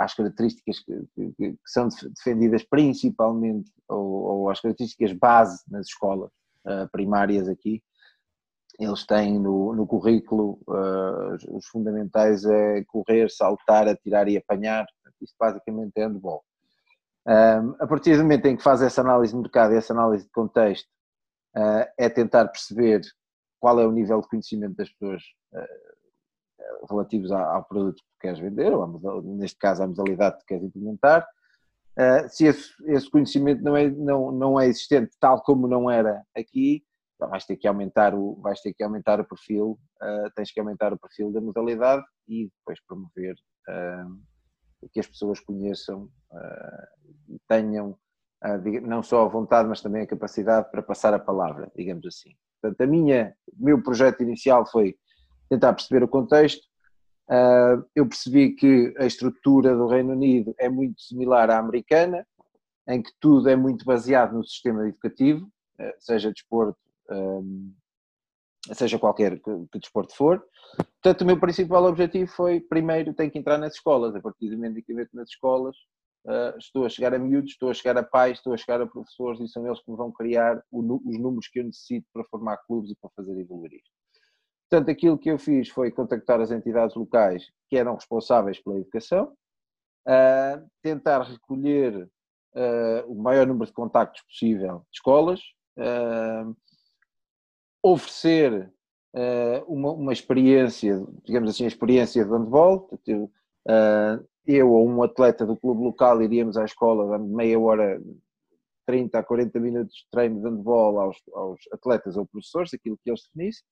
Speaker 2: às características que, que, que são defendidas principalmente, ou, ou, às características base nas escolas uh, primárias aqui. Eles têm no, no currículo uh, os fundamentais é correr, saltar, atirar e apanhar. Isto basicamente é handball. Um, a partir do momento em que faz essa análise de mercado e essa análise de contexto, uh, é tentar perceber qual é o nível de conhecimento das pessoas relativos ao, produto que queres vender, ou neste caso à modalidade que queres implementar. Uh, se esse, esse, conhecimento não é, não, não é existente tal como não era aqui, então vais ter que aumentar o, vais ter que aumentar o perfil, uh, tens que aumentar o perfil da modalidade e depois promover uh, que as pessoas conheçam e tenham não só a vontade, mas também a capacidade para passar a palavra, digamos assim. Portanto, a minha, o meu projeto inicial foi tentar perceber o contexto. Uh, eu percebi que a estrutura do Reino Unido é muito similar à americana, em que tudo é muito baseado no sistema educativo, uh, seja desporto, um, seja qualquer que, desporto for. Portanto, o meu principal objetivo foi, primeiro, tenho que entrar nas escolas. A partir do momento em que eu nas escolas, estou a chegar a miúdos, estou a chegar a pais, estou a chegar a professores e são eles que me vão criar os números que eu necessito para formar clubes e para fazer evoluir isto. Portanto, aquilo que eu fiz foi contactar as entidades locais que eram responsáveis pela educação, uh, tentar recolher uh, o maior número de contactos possível de escolas, uh, oferecer uma, uma, experiência, digamos assim, a experiência de handball. eu ou um atleta do clube local iríamos à escola, dando meia hora 30 a 40 minutos de treino de handball aos, aos atletas ou professores, aquilo que eles definissem.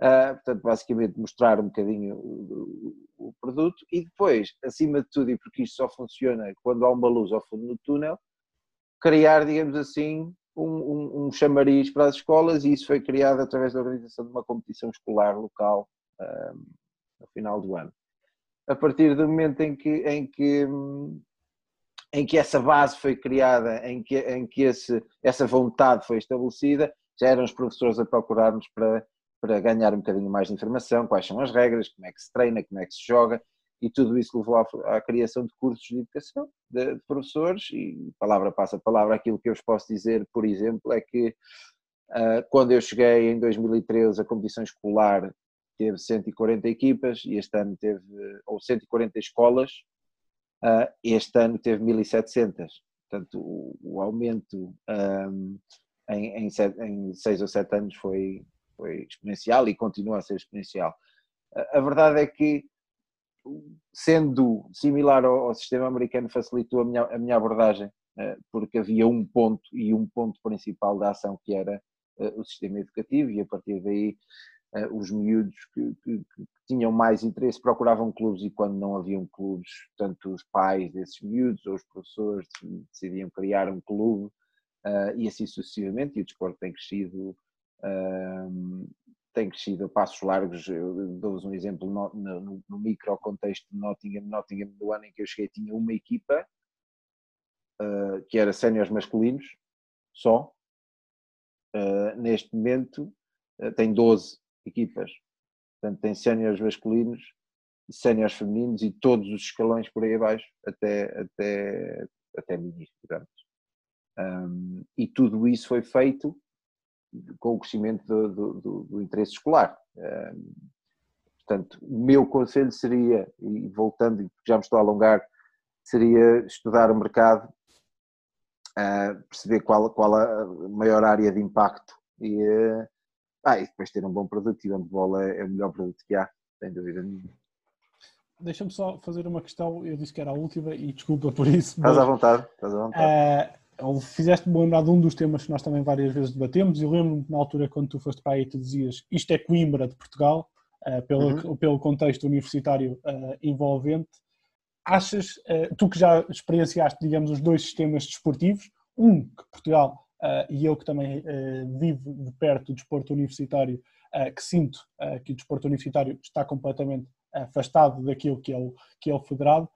Speaker 2: Uh, portanto, basicamente mostrar um bocadinho o, o, o, produto e depois, acima de tudo, e porque isto só funciona quando há uma luz ao fundo do túnel, criar, digamos assim, um, um, um chamariz para as escolas e isso foi criado através da organização de uma competição escolar local uh, no final do ano. A partir do momento em que, em que, em que essa base foi criada, em que, em que esse, essa vontade foi estabelecida, já eram os professores a procurar-nos para para ganhar um bocadinho mais de informação, quais são as regras, como é que se treina, como é que se joga, e tudo isso levou à, à criação de cursos de educação de, de, professores, e palavra passa palavra, aquilo que eu vos posso dizer, por exemplo, é que uh, quando eu cheguei em 2013 a competição escolar teve 140 equipas, e este ano teve, ou 140 escolas, uh, este ano teve 1700, portanto o, o aumento um, em, em, em seis ou sete anos foi, foi exponencial e continua a ser exponencial. A verdade é que, sendo similar ao, sistema americano, facilitou a minha, a minha abordagem, eh, porque havia um ponto e um ponto principal da ação que era eh, o sistema educativo, e a partir daí eh, os miúdos que, que, que, tinham mais interesse procuravam clubes e quando não haviam clubes, tanto os pais desses miúdos ou os professores decidiam criar um clube e assim sucessivamente, e o desporto tem crescido tem crescido a passos largos. Eu dou-vos um exemplo no, no, no, micro contexto de Nottingham. Nottingham, no ano em que eu cheguei, tinha uma equipa uh, que era séniores masculinos só. Uh, neste momento uh, tem 12 equipas. Portanto, tem séniores masculinos, séniores femininos e todos os escalões por aí abaixo, até, até, até ministro, Um, e tudo isso foi feito com o crescimento do, do, do, interesse escolar. Portanto, o meu conselho seria, e voltando, já me estou a alongar, seria estudar o mercado, perceber qual, qual a maior área de impacto e, ah, e depois ter um bom produto e o handball é, é o melhor produto que há, sem dúvida nenhuma.
Speaker 1: Deixa-me só fazer uma questão, eu disse que era a última e desculpa por isso.
Speaker 2: Estás à vontade, estás à vontade.
Speaker 1: Fizeste-me lembrar de um dos temas que nós também várias vezes debatemos, e lembro-me na altura quando tu foste para aí, tu dizias isto é Coimbra de Portugal, uh, pelo, uhum. pelo contexto universitário uh, envolvente. Achas, uh, tu que já experienciaste, digamos, os dois sistemas desportivos, um que Portugal e eu que também vivo de perto do desporto universitário, que sinto que o desporto universitário está completamente afastado daquilo que é o, que é o federado,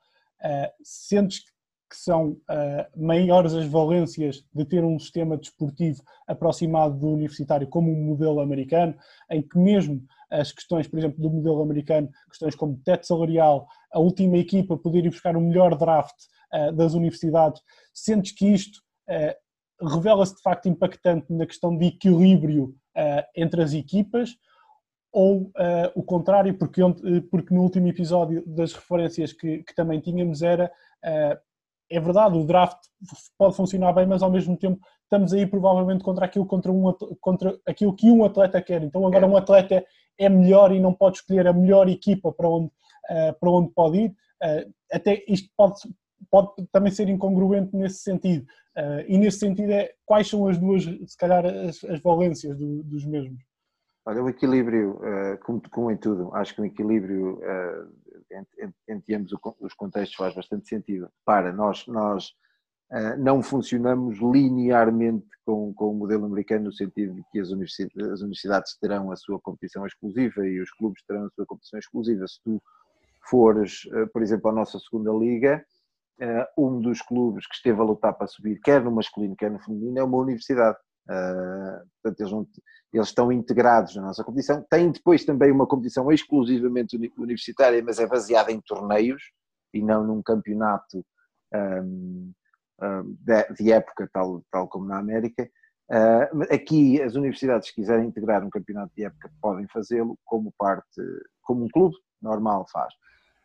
Speaker 1: sentes que que são uh, maiores as valências de ter um sistema desportivo aproximado do universitário como um modelo americano, em que mesmo as questões, por exemplo, do modelo americano, questões como teto salarial, a última equipa poder ir buscar o melhor draft uh, das universidades, sentes que isto uh, revela-se de facto impactante na questão de equilíbrio entre as equipas, ou o contrário, porque, porque no último episódio das referências que, que também tínhamos era é verdade, o draft pode funcionar bem, mas ao mesmo tempo estamos aí provavelmente contra aquilo, contra um, contra aquilo que um atleta quer. Então agora um atleta é melhor e não pode escolher a melhor equipa para onde, uh, para onde pode ir. Uh, até isto pode, pode também ser incongruente nesse sentido. Uh, e nesse sentido, é, quais são as duas, se calhar, as, as valências do, dos mesmos?
Speaker 2: Olha, o equilíbrio, como, como em tudo, acho que o equilíbrio entre, entre ambos os contextos faz bastante sentido. Para, nós, nós uh, não funcionamos linearmente com, com o modelo americano, no sentido de que as universidades, as universidades terão a sua competição exclusiva e os clubes terão a sua competição exclusiva. Se tu fores, uh, por exemplo, à nossa segunda liga, uh, um dos clubes que esteve a lutar para subir, quer no masculino, quer no feminino, é uma universidade. Uh, portanto, eles, não, eles, estão integrados na nossa competição. Tem depois também uma competição exclusivamente universitária, mas é baseada em torneios e não num campeonato um, um, de, de, época, tal, tal como na América. Uh, aqui, as universidades, se quiserem integrar um campeonato de época, podem fazê-lo como parte, como um clube normal faz.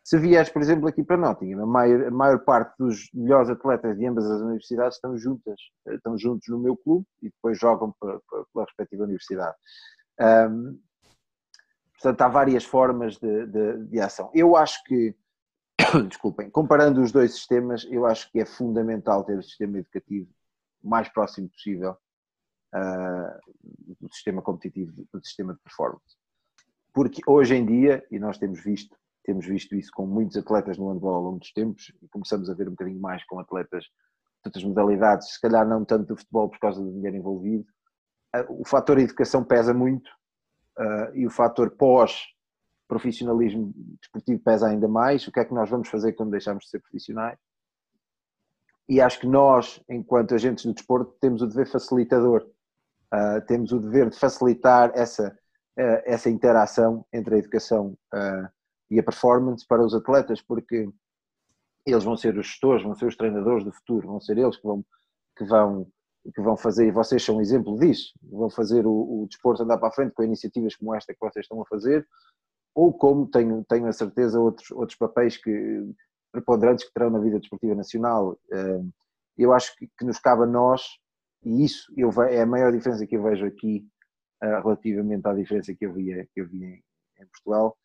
Speaker 2: Se vieres, por exemplo, aqui para Nottingham, a maior, a maior parte dos melhores atletas de ambas as universidades estão juntas, estão juntos no meu clube e depois jogam pela, respectiva universidade. Um, portanto, há várias formas de, de, de ação. Eu acho que, desculpem, comparando os dois sistemas, eu acho que é fundamental ter o sistema educativo o mais próximo possível uh, do sistema competitivo, do sistema de performance. Porque hoje em dia, e nós temos visto, temos visto isso com muitos atletas no handball ao longo dos tempos e começamos a ver um bocadinho mais com atletas de outras modalidades, se calhar não tanto do futebol por causa do dinheiro envolvido. Ah, o fator educação pesa muito uh, e o fator pós-profissionalismo desportivo pesa ainda mais. O que é que nós vamos fazer quando deixamos de ser profissionais? E acho que nós, enquanto agentes do desporto, temos o dever facilitador. Uh, temos o dever de facilitar essa, uh, essa interação entre a educação e a performance para os atletas, porque eles vão ser os gestores, vão ser os treinadores do futuro, vão ser eles que vão, que vão, que vão fazer, e vocês são um exemplo disso, vão fazer o, o desporto andar para a frente com iniciativas como esta que vocês estão a fazer, ou como tenho, tenho a certeza outros, outros papéis que, preponderantes que terão na vida desportiva nacional. Eh, eu acho que, que nos cabe a nós, e isso eu, é a maior diferença que eu vejo aqui eh, relativamente à diferença que eu vi, que eu vi em, em Portugal,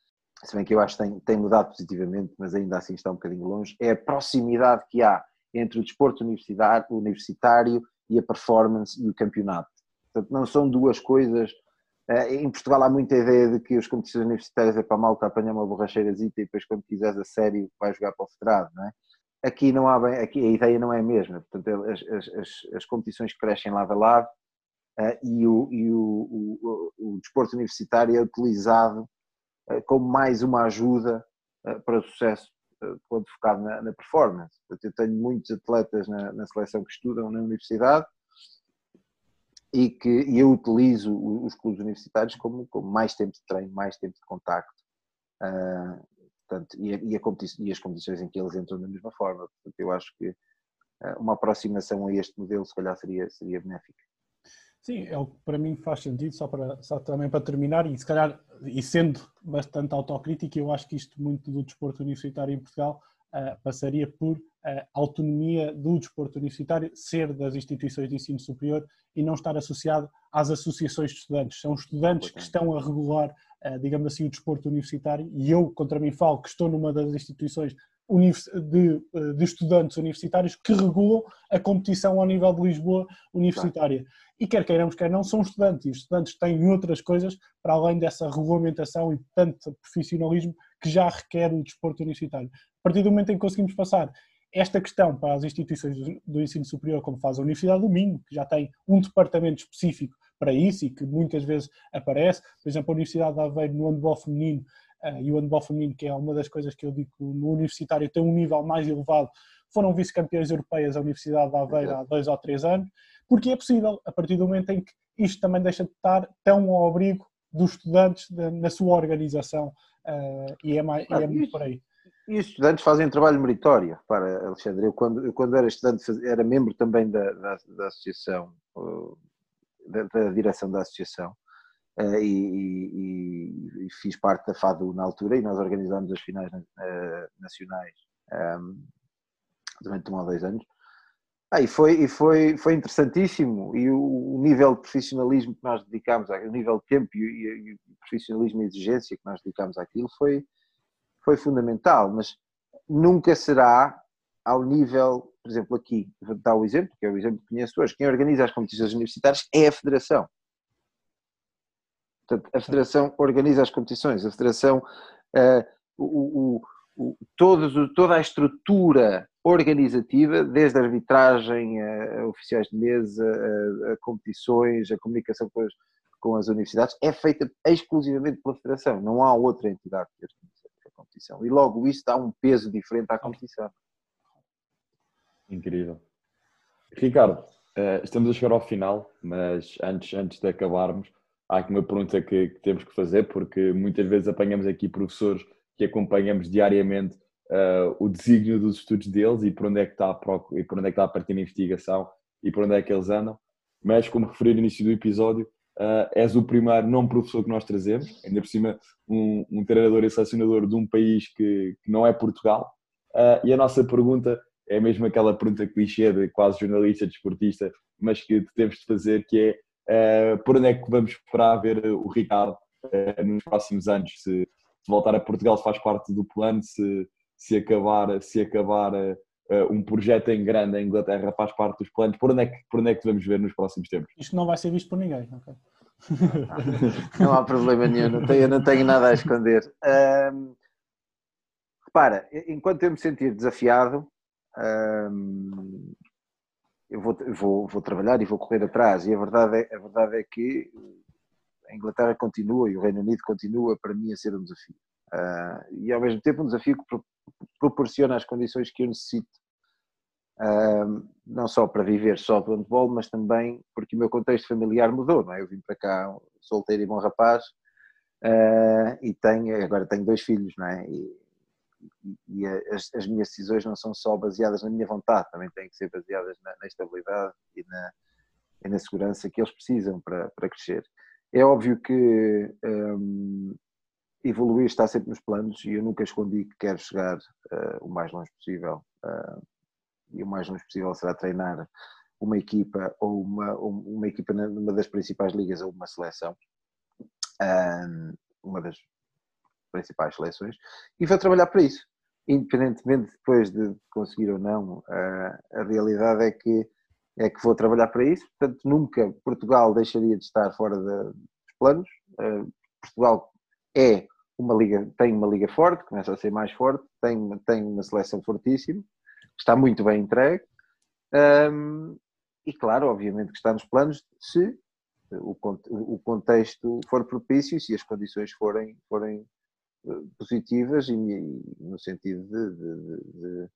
Speaker 2: se bem que eu acho que tem, tem mudado positivamente, mas ainda assim está um bocadinho longe, é a proximidade que há entre o desporto universitário e a performance e o campeonato. Portanto, não são duas coisas. Eh, em Portugal há muita ideia de que as competições universitárias é para a malta apanhar uma borracheirazita e depois, quando quiseres a sério, vai jogar para o federado, não é? Aqui não há bem, aqui a ideia não é a mesma. Portanto, as, as, as competições crescem lado a lado uh, e, o, e o, o, o, desporto universitário é utilizado eh, como mais uma ajuda eh, para o sucesso eh, quando focado na, na performance. Eu tenho muitos atletas na, na, seleção que estudam na universidade e que e eu utilizo os clubes universitários como, como mais tempo de treino, mais tempo de contacto. Uh, portanto, e, a, e, a e, as competições em que eles entram da mesma forma. Portanto, eu acho que uma aproximação a este modelo se calhar seria, seria benéfica.
Speaker 1: Sim, é o que para mim faz sentido, só, para, só também para terminar, e se calhar, e sendo bastante autocrítico, eu acho que isto muito do desporto universitário em Portugal uh, passaria por a uh, autonomia do desporto universitário ser das instituições de ensino superior e não estar associado às associações de estudantes. São estudantes que estão a regular, uh, digamos assim, o desporto universitário, e eu, contra mim, falo que estou numa das instituições de, de, estudantes universitários que regulam a competição ao nível de Lisboa universitária e quer queiramos, quer não, são estudantes, e os estudantes têm outras coisas para além dessa regulamentação e tanto profissionalismo que já requer o desporto universitário. A partir do momento em que conseguimos passar esta questão para as instituições do ensino superior, como faz a Universidade do Minho, que já tem um departamento específico para isso e que muitas vezes aparece, por exemplo, a Universidade de Aveiro no handball feminino, uh, e o handball feminino, que é uma das coisas que eu digo no universitário tem um nível mais elevado, foram vice-campeões europeias a Universidade de Aveiro há dois ou três anos, porque é possível, a partir do momento em que isto também deixa de estar tão ao abrigo dos estudantes de, na sua organização uh, e é, mais, ah, e é muito por aí.
Speaker 2: E os estudantes fazem um trabalho meritório, para Alexandre. Eu quando, eu, quando era estudante, era membro também da, da, da associação, da, da, direção da associação, uh, e, e, e, fiz parte da FADU na altura, e nós organizámos as finais uh, nacionais um, durante um ou dois anos. Ah, e foi, e foi, foi interessantíssimo. E o, o, nível de profissionalismo que nós dedicámos, o nível de tempo e, e, e, profissionalismo e exigência que nós dedicámos àquilo foi, foi fundamental. Mas nunca será ao nível, por exemplo, aqui, vou dar o exemplo, que é o exemplo que conheço hoje, quem organiza as competições universitárias é a Federação. Portanto, a Federação organiza as competições, a Federação, uh, o, o, o, toda a estrutura organizativa, desde a arbitragem, a, a oficiais de mesa, a, a, competições, a comunicação com as, com as universidades, é feita exclusivamente pela Federação. Não há outra entidade que organiza a competição. E logo isso dá um peso diferente à competição.
Speaker 3: Incrível. Ricardo, eh, estamos a chegar ao final, mas antes, antes de acabarmos, há aqui uma pergunta que, que temos que fazer, porque muitas vezes apanhamos aqui professores que acompanhamos diariamente uh, o desígnio dos estudos deles e por onde é que está a, e por onde é que está a partir da investigação e por onde é que eles andam. Mas, como referi no início do episódio, uh, és o primeiro não professor que nós trazemos, ainda por cima um, um treinador e selecionador de um país que, que não é Portugal. Uh, e a nossa pergunta é mesmo aquela pergunta clichê de quase jornalista, desportista, mas que temos de fazer, que é uh, por onde é que vamos esperar ver o Ricardo uh, nos próximos anos? Se, se, voltar a Portugal faz parte do plano, se, se acabar, se acabar uh, um projeto em grande em Inglaterra faz parte dos planos, por onde, é que, por onde é que vamos ver nos próximos tempos?
Speaker 1: Isto não vai ser visto por ninguém, ok?
Speaker 2: não há problema nenhum, não tenho, não tenho nada a esconder. Um, repara, enquanto eu me sentir desafiado, eu vou, vou, vou trabalhar e vou correr atrás. E a verdade, é, a verdade é que a Inglaterra continua e o Reino Unido continua para mim a ser um desafio. Uh, e ao mesmo tempo um desafio que proporciona as condições que eu necessito, uh, não só para viver só do handball, mas também porque o meu contexto familiar mudou. Não é? Eu vim para cá solteiro e bom rapaz uh, e tenho, agora tenho dois filhos, não é? E, e as, as, minhas decisões não são só baseadas na minha vontade, também têm que ser baseadas na, na estabilidade e na, e na, segurança que eles precisam para, para crescer. É óbvio que um, evoluir está sempre nos planos e eu nunca escondi que quero chegar uh, o mais longe possível uh, e o mais longe possível será treinar uma equipa ou uma, uma equipa numa das principais ligas ou uma seleção. Um, uma das principais seleções, e vou trabalhar para isso. Independentemente depois de conseguir ou não, a, a realidade é que, é que vou trabalhar para isso. Portanto, nunca Portugal deixaria de estar fora de, dos planos. Uh, Portugal é uma liga, tem uma liga forte, começa a ser mais forte, tem, tem uma seleção fortíssima, está muito bem entregue. Um, e claro, obviamente que está nos planos se o, o contexto for propício, se as condições forem, forem positivas e, no sentido de, de,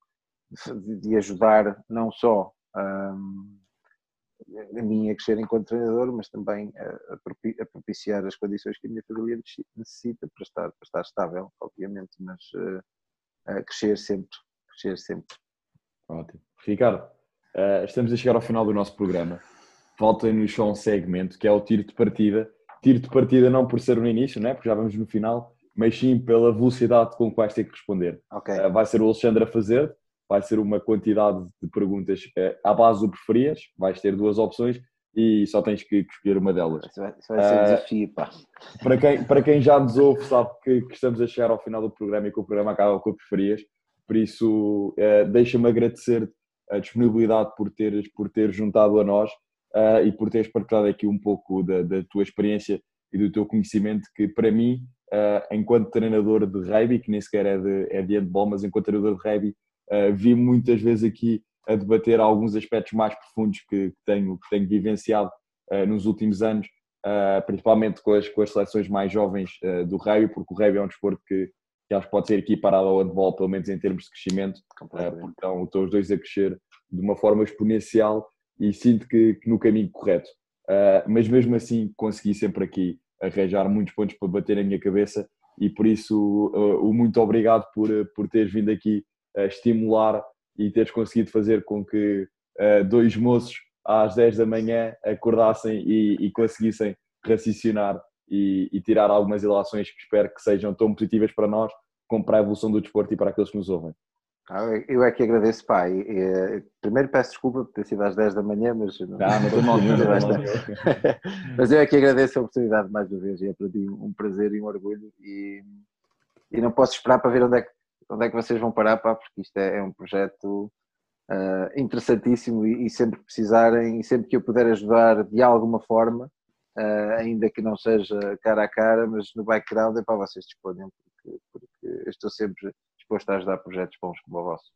Speaker 2: de, de ajudar não só um, a mim a crescer enquanto treinador, mas também a, a, propiciar as condições que a minha família necessita para estar, para estar estável, obviamente, mas uh, a crescer sempre, crescer sempre.
Speaker 3: Ótimo. Ricardo, uh, estamos a chegar ao final do nosso programa. Falta-nos só um segmento que é o tiro de partida. Tiro de partida não por ser no início, né? porque já vamos no final, mas sim pela velocidade com que vais ter que responder.
Speaker 2: Okay. Uh,
Speaker 3: vai ser o Alexandre a fazer, vai ser uma quantidade de perguntas uh, à base do preferias, vais ter duas opções e só tens que escolher uma delas.
Speaker 2: Isso vai, isso vai ser um uh, desafio, pá.
Speaker 3: Para quem, para quem já nos ouve, sabe que, que, estamos a chegar ao final do programa e que o programa acaba com o preferias, por isso deixa-me agradecer a disponibilidade por teres, por teres juntado a nós uh, e por teres partilhado aqui um pouco da, da tua experiência e do teu conhecimento, que para mim uh, enquanto treinador de rugby, que nem sequer é de, é de handball, mas enquanto treinador de rugby, uh, vi muitas vezes aqui a debater alguns aspectos mais profundos que, que tenho, que tenho vivenciado uh, nos últimos anos, principalmente com as, com as seleções mais jovens do rugby, porque o rugby é um desporto que, que acho que pode ser equiparado ao handball, pelo menos em termos de crescimento, porque estão, estão os dois a crescer de uma forma exponencial e sinto que, que no caminho correto. mas mesmo assim consegui sempre aqui arranjar muitos pontos para bater na minha cabeça e por isso uh, o muito obrigado por, uh, por teres vindo aqui a estimular e teres conseguido fazer com que uh, dois moços às 10 da manhã acordassem e, e conseguissem raciocinar e, e, tirar algumas ilações que espero que sejam tão positivas para nós como para a evolução do desporto e para aqueles que nos ouvem.
Speaker 2: Ah, eu é que agradeço, pá. E, e, primeiro peço desculpa por ter sido às 10 da manhã, mas não,
Speaker 3: não estou mal
Speaker 2: Mas eu é que agradeço a oportunidade mais uma vez e é para mim um prazer e um orgulho e, e não posso esperar para ver onde é que, onde é que vocês vão parar, pá, porque isto é, é um projeto uh, interessantíssimo e, e, sempre precisarem e sempre que eu puder ajudar de alguma forma, uh, ainda que não seja cara a cara, mas no background é para vocês disponham, porque, porque eu estou sempre disposto a ajudar projetos bons como o vosso.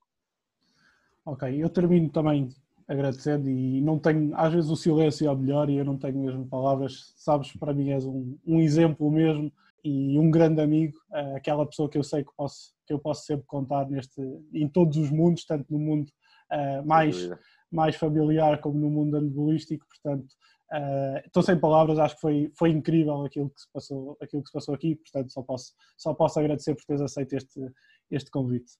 Speaker 1: Ok, eu termino também agradecendo e não tenho, às vezes o silêncio é o melhor e eu não tenho mesmo palavras, sabes, para mim és um, um exemplo mesmo e um grande amigo, uh, aquela pessoa que eu sei que, posso, que eu posso sempre contar neste, em todos os mundos, tanto no mundo uh, mais, mais familiar como no mundo andabolístico, portanto uh, estou sem palavras, acho que foi, foi incrível aquilo que, se passou, aquilo que se passou aqui, portanto só posso, só posso agradecer por teres aceito este, este convite.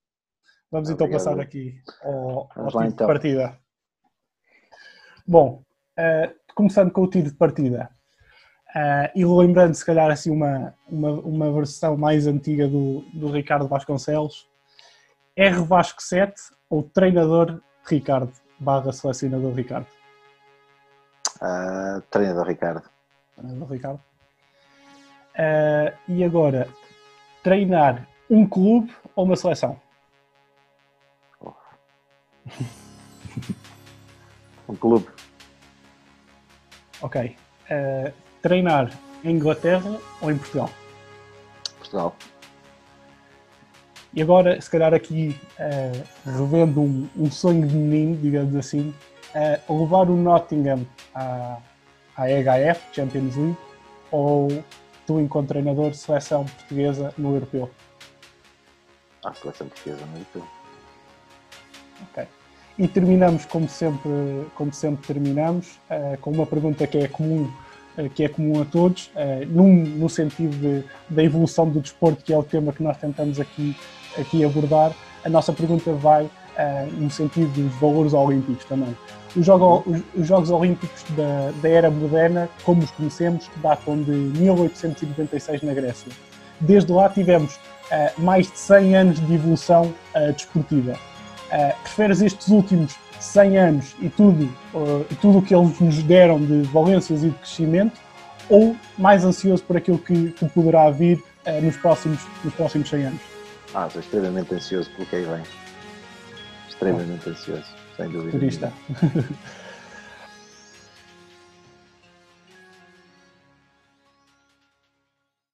Speaker 1: Vamos então Obrigado. passar aqui ao, ao tipo então. de partida. Bom, uh, começando com o tiro de partida uh, e lembrando se calhar assim uma, uma, uma versão mais antiga do, do Ricardo Vasconcelos, R Vasco 7 ou treinador Ricardo barra selecionador Ricardo?
Speaker 2: Uh, treinador Ricardo.
Speaker 1: Treinador Ricardo. Uh, e agora, treinar um clube ou uma seleção? Oh.
Speaker 2: Um clube.
Speaker 1: Ok. Uh, treinar em Inglaterra ou em Portugal?
Speaker 2: Portugal.
Speaker 1: E agora, se calhar aqui, uh, revendo um, um, sonho de menino, digamos assim, uh, levar o Nottingham à, à EHF, Champions League, ou tu, enquanto treinador, seleção portuguesa no Europeu?
Speaker 2: À seleção portuguesa Europeu.
Speaker 1: Ok. E terminamos, como sempre, como sempre terminamos, uh, com uma pergunta que é comum, uh, que é comum a todos, uh, num, no sentido de, da evolução do desporto, que é o tema que nós tentamos aqui, aqui abordar. A nossa pergunta vai no sentido dos valores olímpicos também. Os, jogo, os, os Jogos Olímpicos da, da, era moderna, como os conhecemos, datam de 1896 na Grécia. Desde lá tivemos mais de 100 anos de evolução desportiva Uh, preferes estes últimos 100 anos e tudo uh, e tudo o que eles nos deram de valências e de crescimento ou mais ansioso por aquilo que, que poderá vir uh, nos, próximos, nos próximos 100 anos?
Speaker 2: Ah, estou extremamente ansioso pelo que aí vem. Extremamente oh. ansioso, sem dúvida.
Speaker 1: Turista.